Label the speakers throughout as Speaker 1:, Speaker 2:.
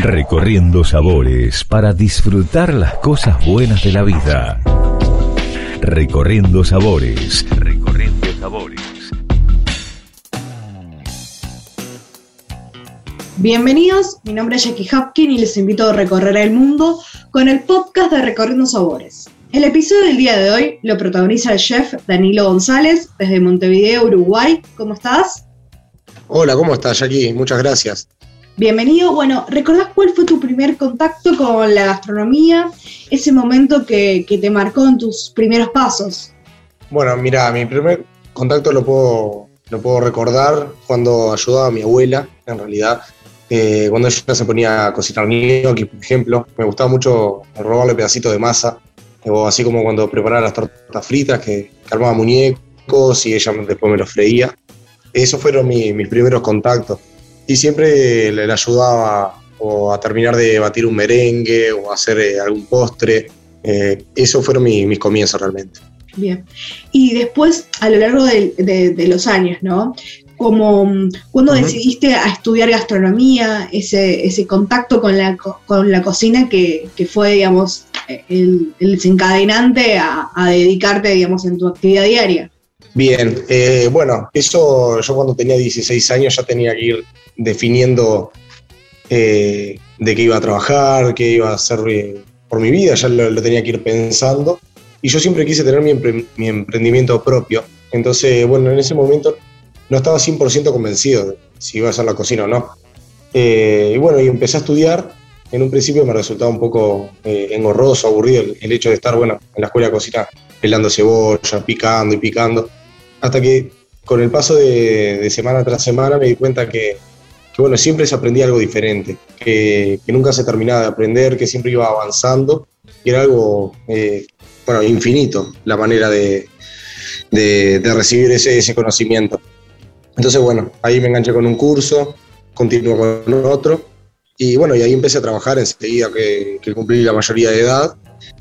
Speaker 1: Recorriendo sabores para disfrutar las cosas buenas de la vida. Recorriendo sabores. Recorriendo sabores.
Speaker 2: Bienvenidos, mi nombre es Jackie Hopkin y les invito a recorrer el mundo con el podcast de Recorriendo Sabores. El episodio del día de hoy lo protagoniza el chef Danilo González desde Montevideo, Uruguay. ¿Cómo estás?
Speaker 3: Hola, ¿cómo estás, Jackie? Muchas gracias.
Speaker 2: Bienvenido. Bueno, ¿recordás cuál fue tu primer contacto con la gastronomía? Ese momento que, te marcó en tus primeros pasos.
Speaker 3: Bueno, mira, mi primer contacto lo puedo, lo puedo recordar cuando ayudaba a mi abuela, en realidad. Eh, cuando ella se ponía a cocinar gnocchi, por ejemplo, me gustaba mucho robarle pedacitos de masa, o así como cuando preparaba las tortas fritas, que, armaba muñecos y ella después me los freía. Esos fueron mis primeros contactos y siempre le, ayudaba o a terminar de batir un merengue o hacer eh, algún postre. Eh, eso fueron mis comienzos realmente.
Speaker 2: Bien. Y después, a lo largo de, los años, ¿no? Como cuando decidiste a estudiar gastronomía, ese, ese contacto con la, con la cocina que, fue, digamos, el, desencadenante a, a, dedicarte, digamos, en tu actividad diaria.
Speaker 3: Bien, eh, bueno, eso yo cuando tenía 16 años ya tenía que ir definiendo eh, de qué iba a trabajar, qué iba a hacer eh, por mi vida, ya lo, tenía que ir pensando. Y yo siempre quise tener mi, emprendimiento propio. Entonces, bueno, en ese momento no estaba 100% convencido de si iba a hacer la cocina o no. y bueno, y empecé a estudiar. En un principio me resultaba un poco engorroso, aburrido el, hecho de estar, bueno, en la escuela de cocina pelando cebolla, picando y picando hasta que con el paso de, semana tras semana me di cuenta que, bueno, siempre se aprendía algo diferente, que, nunca se terminaba de aprender, que siempre iba avanzando, y era algo, eh, bueno, infinito la manera de, recibir ese, conocimiento. Entonces, bueno, ahí me enganché con un curso, continuo con otro, y bueno, y ahí empecé a trabajar enseguida que, que cumplí la mayoría de edad,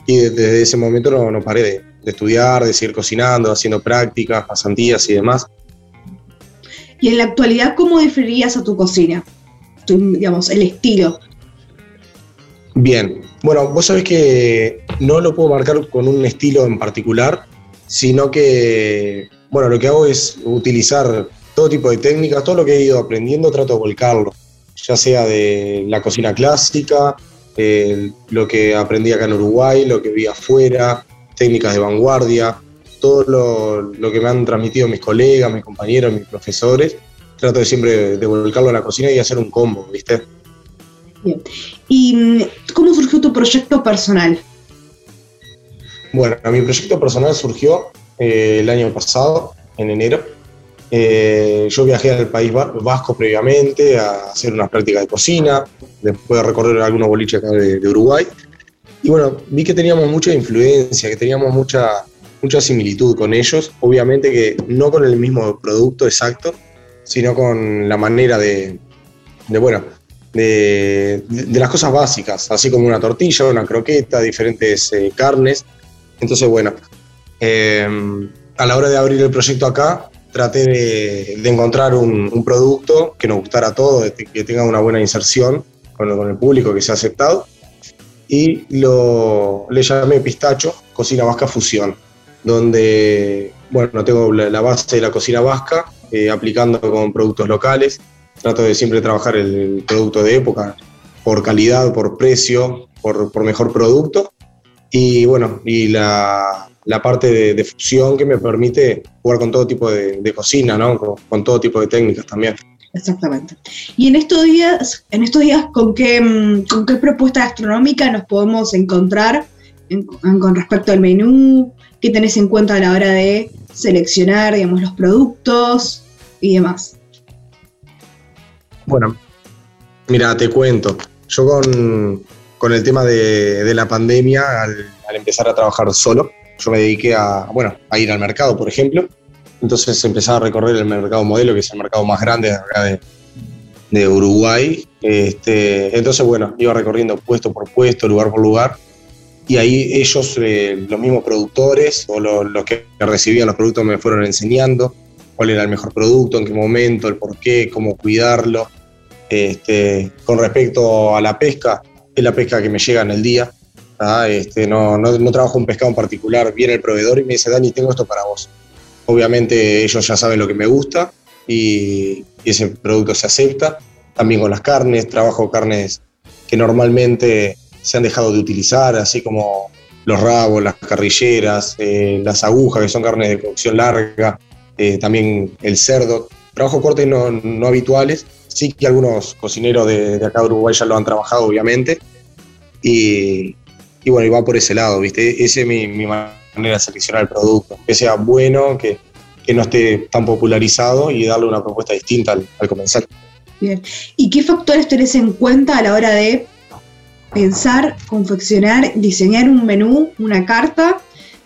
Speaker 3: y desde ese momento no, no paré de, de estudiar, de seguir cocinando, haciendo prácticas, pasantías y demás.
Speaker 2: Y en la actualidad, ¿cómo definirías a tu cocina? digamos, el estilo.
Speaker 3: Bien, bueno, vos sabés que no lo puedo marcar con un estilo en particular, sino que, bueno, lo que hago es utilizar todo tipo de técnicas, todo lo que he ido aprendiendo trato de volcarlo, ya sea de la cocina clásica, lo que aprendí acá en Uruguay, lo que vi afuera, técnicas de vanguardia, todo lo, que me han transmitido mis colegas, mis compañeros, mis profesores, trato de siempre de volcarlo a la cocina y hacer un combo, ¿viste?
Speaker 2: Bien. ¿Y mm, cómo surgió tu proyecto personal?
Speaker 3: Bueno, mi proyecto personal surgió eh, el año pasado, en enero. Eh, yo viajé al País Vasco previamente a hacer unas prácticas de cocina, después de recorrer algunos boliches acá de Uruguay. Y bueno, vi que teníamos mucha influencia, que teníamos mucha, mucha similitud con ellos. Obviamente que no con el mismo producto exacto, sino con la manera de, bueno, de, las cosas básicas, así como una tortilla, una croqueta, diferentes eh, carnes. Entonces, bueno, em, a la hora de abrir el proyecto acá, traté de, encontrar un, producto que nos gustara a todos, que tenga una buena inserción con, con el público, que sea aceptado y lo, le llamé Pistacho, Cocina Vasca Fusión, donde, bueno, tengo la, base de la cocina vasca, eh, aplicando con productos locales. Trato de siempre trabajar el, producto de época por calidad, por precio, por, mejor producto. Y bueno, y la, parte de, fusión que me permite jugar con todo tipo de, cocina, ¿no? con todo tipo de técnicas también.
Speaker 2: Exactamente. Y en estos días, en estos días ¿con, qué, mm, ¿con qué propuesta gastronómica nos podemos encontrar con respecto al menú? ¿Qué tenés en cuenta a la hora de seleccionar, digamos, los productos y demás?
Speaker 3: Bueno, mira, te cuento. Yo con, el tema de, la pandemia, al, al, empezar a trabajar solo, yo me dediqué a, bueno, a ir al mercado, por ejemplo, entonces empezaba a recorrer el mercado modelo, que es el mercado más grande de acá de, Uruguay. Este, entonces, bueno, iba recorriendo puesto por puesto, lugar por lugar. Y ahí ellos, eh, los mismos productores o los que recibían los productos, me fueron enseñando cuál era el mejor producto, en qué momento, el por qué, cómo cuidarlo. Este, con respecto a la pesca, es la pesca que me llega en el día. Este, no, no, trabajo un pescado en particular, viene el proveedor y me dice, Dani, tengo esto para vos. Obviamente ellos ya saben lo que me gusta y, ese producto se acepta. También con las carnes, trabajo carnes que normalmente se han dejado de utilizar, así como los rabos, las carrilleras, eh, las agujas, que son carnes de cocción larga, eh, también el cerdo. Trabajo cortes no, no habituales, sí que algunos cocineros de, acá de Uruguay ya lo han trabajado, obviamente, y, bueno, y va por ese lado, ¿viste? Esa es mi, de seleccionar el producto, que sea bueno, que, no esté tan popularizado y darle una propuesta distinta al, al comensal.
Speaker 2: Bien. ¿Y qué factores tenés en cuenta a la hora de pensar, confeccionar, diseñar un menú, una carta,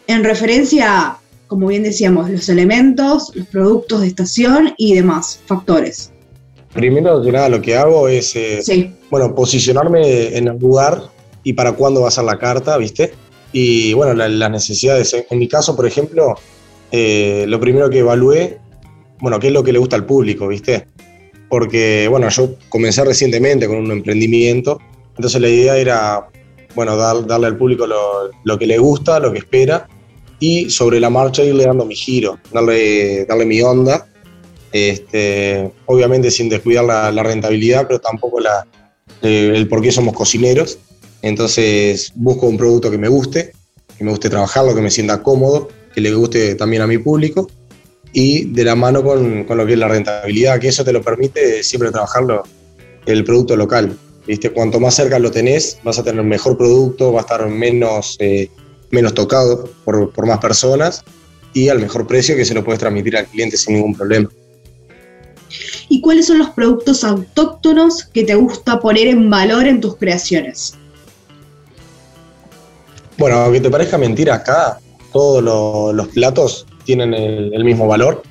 Speaker 2: en referencia a, como bien decíamos, los elementos, los productos de estación y demás factores.
Speaker 3: Primero que nada, lo que hago es, eh, bueno, posicionarme en el lugar y para cuándo va a ser la carta, ¿viste? Y bueno, las necesidades. En mi caso, por ejemplo, eh, lo primero que evalué, bueno, qué es lo que le gusta al público, ¿viste? Porque, bueno, yo comencé recientemente con un emprendimiento entonces la idea era, bueno, darle al público lo, que le gusta, lo que espera, y sobre la marcha irle dando mi giro, darle, darle mi onda, este, obviamente sin descuidar la, rentabilidad, pero tampoco la, eh, el por qué somos cocineros. Entonces busco un producto que me guste, que me guste trabajarlo, que me sienta cómodo, que le guste también a mi público y de la mano con, con lo que es la rentabilidad, que eso te lo permite siempre trabajarlo el producto local. ¿viste? Cuanto más cerca lo tenés, vas a tener mejor producto, va a estar menos, eh, menos tocado por, por, más personas y al mejor precio que se lo puedes transmitir al cliente sin ningún problema.
Speaker 2: ¿Y cuáles son los productos autóctonos que te gusta poner en valor en tus creaciones?
Speaker 3: Bueno, aunque te parezca mentira, acá todos los platos tienen el, mismo valor.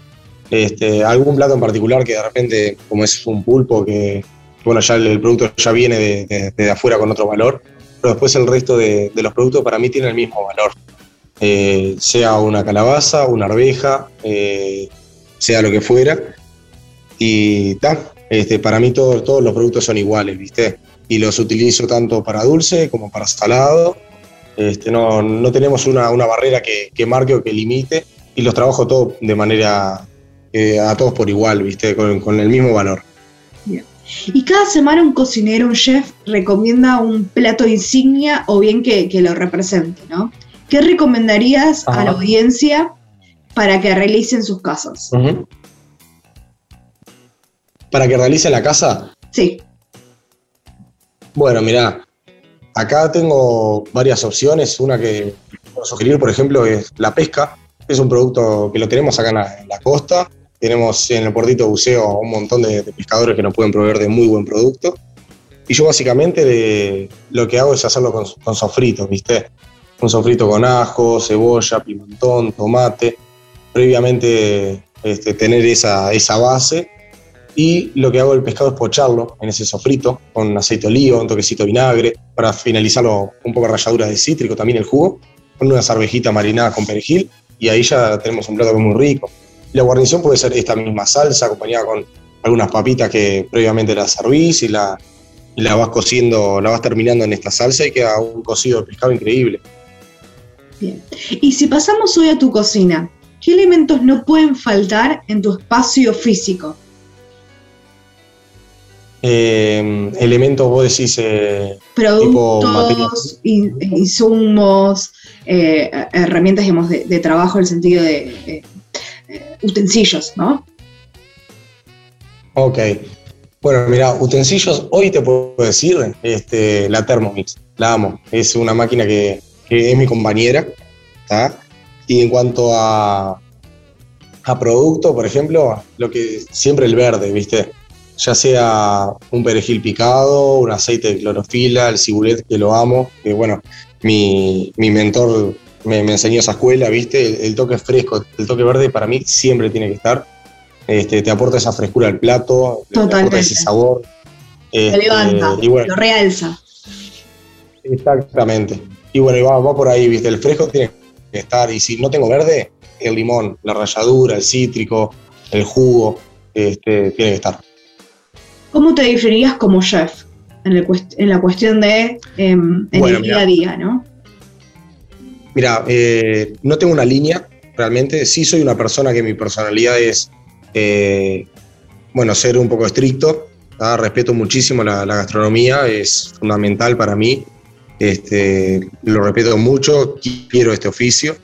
Speaker 3: Este, algún plato en particular que de repente, como es un pulpo que, bueno, ya el, producto ya viene de, afuera con otro valor, pero después el resto de, los productos para mí tienen el mismo valor. Eh, sea una calabaza, una arveja, eh, sea lo que fuera. Y ta, este, para mí todos los productos son iguales, ¿viste? Y los utilizo tanto para dulce como para salado. Este, no, tenemos una, barrera que, marque o que limite y los trabajo todos de manera eh, a todos por igual, ¿viste? Con, con el mismo valor.
Speaker 2: Bien. Y cada semana un cocinero, un chef, recomienda un plato insignia o bien que, lo represente, ¿no? ¿Qué recomendarías a la audiencia para que realicen sus casas?
Speaker 3: ¿Para que realicen la casa?
Speaker 2: Sí.
Speaker 3: Bueno, mira, acá tengo varias opciones. Una que puedo sugerir, por ejemplo, es la pesca. Es un producto que lo tenemos acá en la costa tenemos en el puertito de buceo un montón de, pescadores que nos pueden proveer de muy buen producto. Y yo básicamente lo que hago es hacerlo con, con sofritos, ¿viste? Un sofrito con ajo, cebolla, pimentón, tomate. Previamente este, tener esa, esa base. Y lo que hago el pescado es pocharlo en ese sofrito con aceite de oliva, un toquecito de vinagre, para finalizarlo un poco de ralladura de cítrico, también el jugo, con una arvejitas marinada con perejil. Y ahí ya tenemos un plato muy rico. La guarnición puede ser esta misma salsa acompañada con algunas papitas que previamente las servís y la, la vas cociendo, la vas terminando en esta salsa y queda un cocido de pescado increíble.
Speaker 2: Bien. Y si pasamos hoy a tu cocina, ¿qué elementos no pueden faltar en tu espacio físico?
Speaker 3: Eh, elementos, vos decís.
Speaker 2: Eh, Productos, insumos, eh, herramientas digamos, de, de, trabajo en el sentido de utensilios, ¿no?
Speaker 3: Ok. Bueno, mira, utensilios, hoy te puedo decir, este, la Thermomix, la amo. Es una máquina que, es mi compañera. Y en cuanto a, a producto, por ejemplo, lo que siempre el verde, ¿viste? Ya sea un perejil picado, un aceite de clorofila, el cibulet, que lo amo, que bueno, mi, mi mentor me, enseñó esa escuela, ¿viste? El, toque fresco, el toque verde para mí siempre tiene que estar. Este, te aporta esa frescura al plato, te aporta ese sabor.
Speaker 2: Este, levanta, lo realza.
Speaker 3: Exactamente. Y bueno, va, va por ahí, ¿viste? El fresco tiene que estar. Y si no tengo verde, el limón, la ralladura, el cítrico, el jugo, este, tiene que estar.
Speaker 2: ¿Cómo te definirías como chef en, la cuestión de em, el día a día, no?
Speaker 3: Mira, eh, no tengo una línea, realmente. Sí soy una persona que mi personalidad es, eh, bueno, ser un poco estricto. Respeto muchísimo la, gastronomía, es fundamental para mí. Este, lo respeto mucho, quiero este oficio.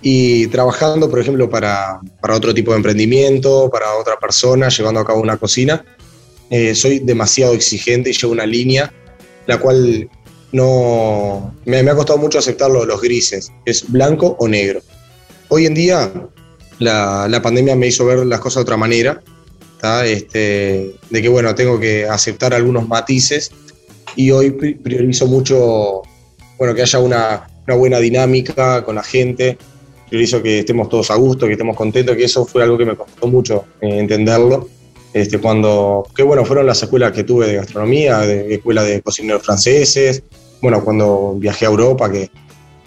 Speaker 3: Y trabajando, por ejemplo, para, para otro tipo de emprendimiento, para otra persona, llevando a cabo una cocina, eh, soy demasiado exigente y llevo una línea la cual no me, ha costado mucho aceptar los grises, es blanco o negro. Hoy en día la, la pandemia me hizo ver las cosas de otra manera, este, de que bueno, tengo que aceptar algunos matices y hoy priorizo mucho bueno, que haya una, una buena dinámica con la gente, priorizo que estemos todos a gusto, que estemos contentos, que eso fue algo que me costó mucho eh, entenderlo este, cuando, qué bueno, fueron las escuelas que tuve de gastronomía, de escuela de cocineros franceses, bueno, cuando viajé a Europa, que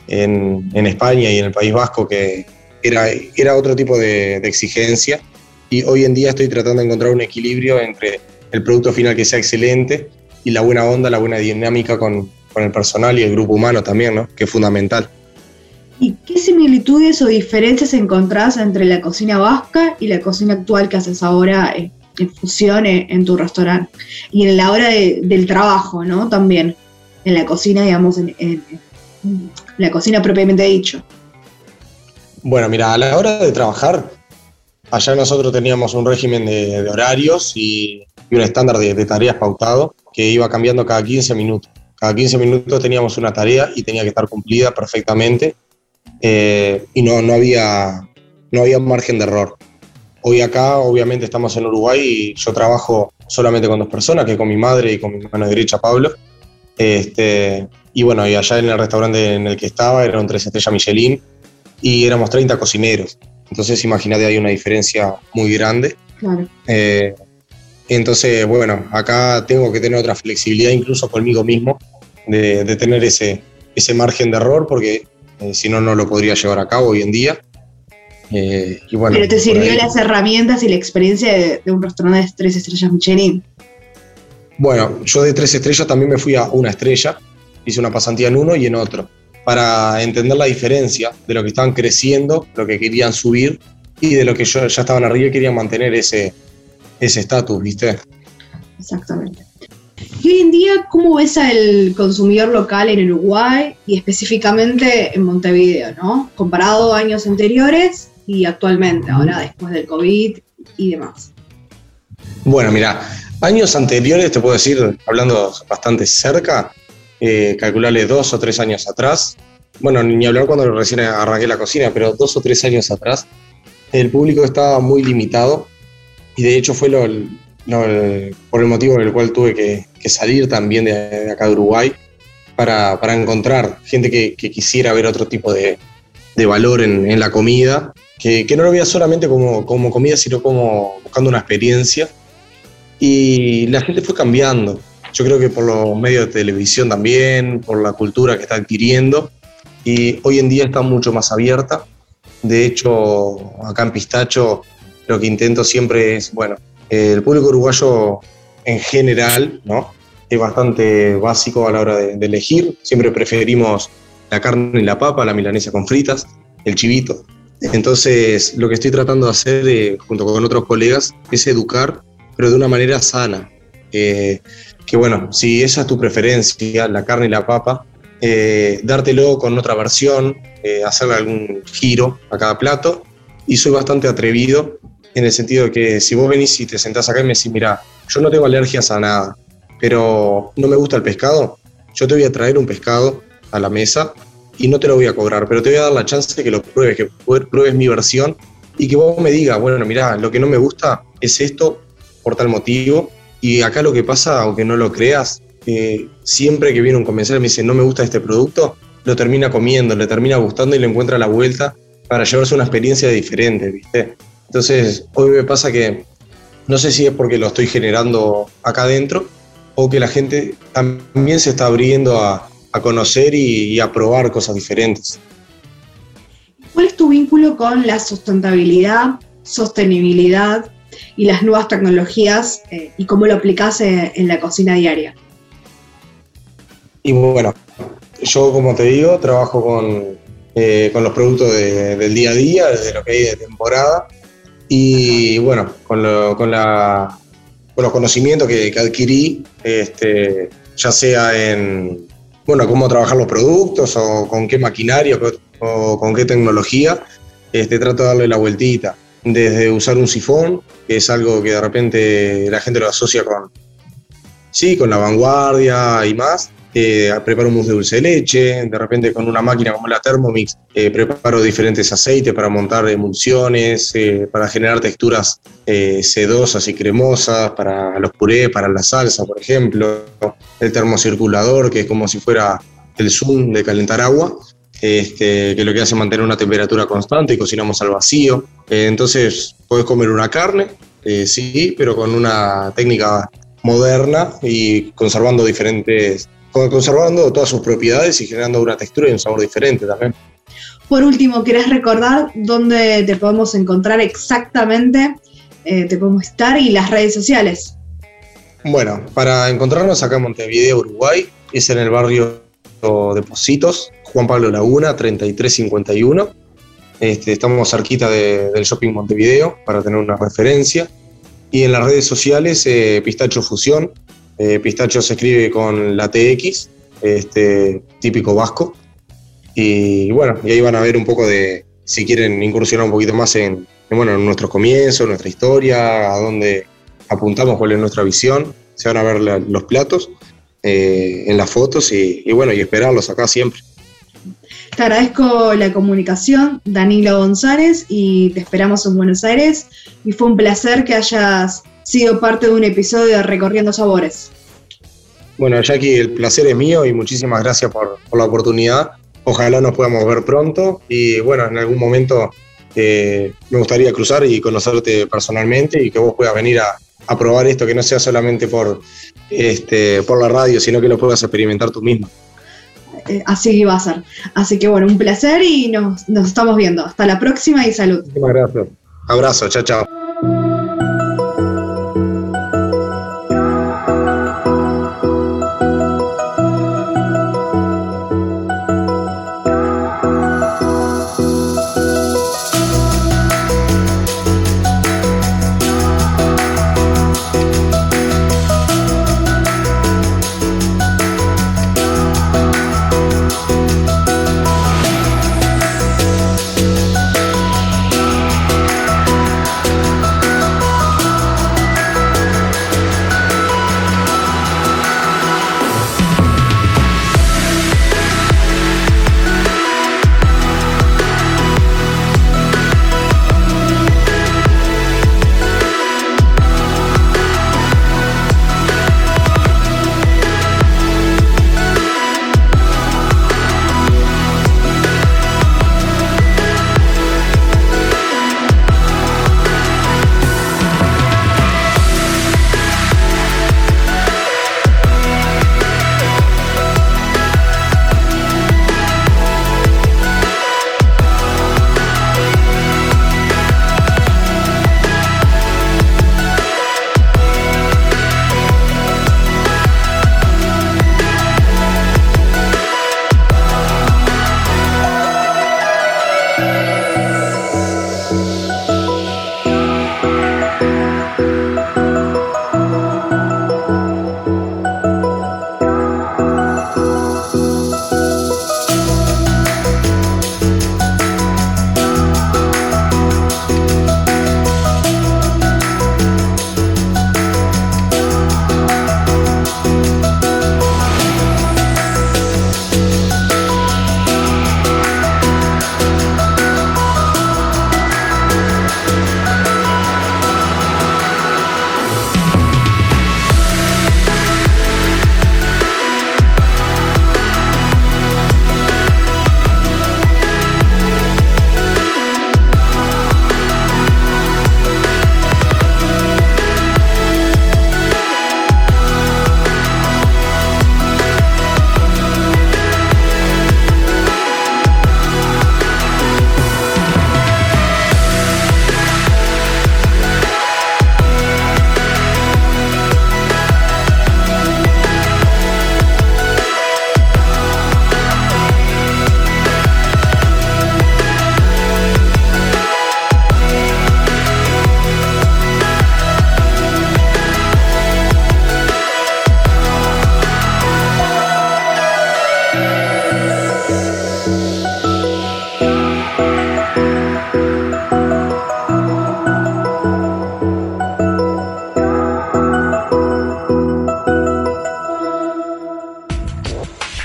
Speaker 3: en, España y en el País Vasco, que era, era otro tipo de, exigencia, y hoy en día estoy tratando de encontrar un equilibrio entre el producto final que sea excelente y la buena onda, la buena dinámica con, con el personal y el grupo humano también, ¿no? que es fundamental.
Speaker 2: ¿Y qué similitudes o diferencias encontrás entre la cocina vasca y la cocina actual que haces ahora eh, funcione en tu restaurante. Y en la hora del trabajo, ¿no? También, en la cocina, digamos, en, la cocina propiamente dicho.
Speaker 3: Bueno, mira, a la hora de trabajar, allá nosotros teníamos un régimen de, horarios y, un estándar de, tareas pautado que iba cambiando cada 15 minutos. Cada 15 minutos teníamos una tarea y tenía que estar cumplida perfectamente eh, y no, no, había, no había margen de error. Hoy acá, obviamente, estamos en Uruguay y yo trabajo solamente con dos personas, que con mi madre y con mi mano derecha, Pablo. Este, y bueno, y allá en el restaurante en el que estaba era un tres estrellas Michelin y éramos 30 cocineros. Entonces, imagínate, hay una diferencia muy grande. Claro. Eh, entonces, bueno, acá tengo que tener otra flexibilidad incluso conmigo mismo de, tener ese, ese margen de error porque eh, si no, no lo podría llevar a cabo hoy en día.
Speaker 2: Eh, Pero te sirvió las herramientas y la experiencia de, un restaurante de tres estrellas Michelin.
Speaker 3: Bueno, yo de tres estrellas también me fui a una estrella, hice una pasantía en uno y en otro, para entender la diferencia de lo que estaban creciendo, lo que querían subir y de lo que yo, ya estaban arriba y querían mantener ese estatus, ¿viste?
Speaker 2: Exactamente. Y hoy en día, ¿cómo ves al consumidor local en Uruguay y específicamente en Montevideo, ¿no? Comparado a años anteriores y actualmente, ahora después del COVID y demás.
Speaker 3: Bueno, mira, años anteriores, te puedo decir, hablando bastante cerca, eh, calcularle dos o tres años atrás, bueno, ni hablar cuando recién arranqué la cocina, pero dos o tres años atrás, el público estaba muy limitado y de hecho fue lo, por el motivo por el cual tuve que, salir también de, acá de Uruguay para, encontrar gente que, quisiera ver otro tipo de, valor en, la comida que, no lo veía solamente como, como comida, sino como buscando una experiencia. Y la gente fue cambiando. Yo creo que por los medios de televisión también, por la cultura que está adquiriendo. Y hoy en día está mucho más abierta. De hecho, acá en Pistacho lo que intento siempre es, bueno, el público uruguayo en general, ¿no? Es bastante básico a la hora de, de elegir. Siempre preferimos la carne y la papa, la milanesa con fritas, el chivito. Entonces, lo que estoy tratando de hacer eh, junto con otros colegas es educar, pero de una manera sana. Eh, que bueno, si esa es tu preferencia, la carne y la papa, eh, dártelo con otra versión, hacerle algún giro a cada plato. Y soy bastante atrevido en el sentido de que si vos venís y te sentás acá y me decís, mira, yo no tengo alergias a nada, pero no me gusta el pescado, yo te voy a traer un pescado a la mesa y no te lo voy a cobrar, pero te voy a dar la chance de que lo pruebes, que pruebes mi versión y que vos me digas, bueno, mira, lo que no me gusta es esto por tal motivo. Y acá lo que pasa, aunque no lo creas, siempre que viene un comensal y me dice, no me gusta este producto, lo termina comiendo, le termina gustando y le encuentra la vuelta para llevarse una experiencia diferente, ¿viste? Entonces, hoy me pasa que no sé si es porque lo estoy generando acá adentro o que la gente también se está abriendo a, a conocer y, a probar cosas diferentes.
Speaker 2: ¿Cuál es tu vínculo con la sustentabilidad, sostenibilidad y las nuevas tecnologías eh, y cómo lo aplicas en la cocina diaria.
Speaker 3: Y bueno, yo como te digo, trabajo con, eh, con los productos del día a día, de lo que hay de temporada, y bueno, con, con, la, con los conocimientos que, adquirí, este, ya sea en bueno, cómo trabajar los productos o con qué maquinaria o con qué tecnología, este, trato de darle la vueltita. Desde usar un sifón, que es algo que de repente la gente lo asocia con, sí, con la vanguardia y más, eh, preparo un mousse de dulce de leche, de repente con una máquina como la Thermomix eh, preparo diferentes aceites para montar emulsiones, eh, para generar texturas sedosas y cremosas, para los purés, para la salsa, por ejemplo, el termocirculador, que es como si fuera el zoom de calentar agua, este, que lo que hace es mantener una temperatura constante y cocinamos al vacío. entonces, puedes comer una carne, sí, pero con una técnica moderna y conservando diferentes conservando todas sus propiedades y generando una textura y un sabor diferente también.
Speaker 2: Por último, ¿querés recordar dónde te podemos encontrar exactamente? Eh, te podemos estar y las redes sociales.
Speaker 3: Bueno, para encontrarnos acá en Montevideo, Uruguay, es en el barrio de Positos, Juan Pablo Laguna, 3351. Este, estamos cerquita del Shopping Montevideo para tener una referencia. Y en las redes sociales, eh, Pistacho Fusión, eh, pistacho se escribe con la TX, este, típico vasco. Y bueno, y ahí van a ver un poco de, si quieren incursionar un poquito más en, bueno, en nuestros comienzos, nuestra historia, a dónde apuntamos, cuál es nuestra visión. Se van a ver los platos eh, en las fotos y, y bueno, y esperarlos acá siempre.
Speaker 2: Te agradezco la comunicación, Danilo González, y te esperamos en Buenos Aires. Y fue un placer que hayas sido parte de un episodio de Recorriendo Sabores.
Speaker 3: Bueno, Jackie, el placer es mío y muchísimas gracias por, la oportunidad. Ojalá nos podamos ver pronto y bueno, en algún momento eh, me gustaría cruzar y conocerte personalmente y que vos puedas venir a, probar esto, que no sea solamente por, este, por la radio, sino que lo puedas experimentar tú mismo.
Speaker 2: Eh, así va a ser. Así que bueno, un placer y nos, nos estamos viendo. Hasta la próxima y salud.
Speaker 3: Muchísimas gracias. Abrazo, chao, chao.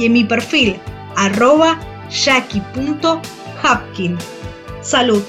Speaker 2: y en mi perfil arroba jackie.hapkin. Salud.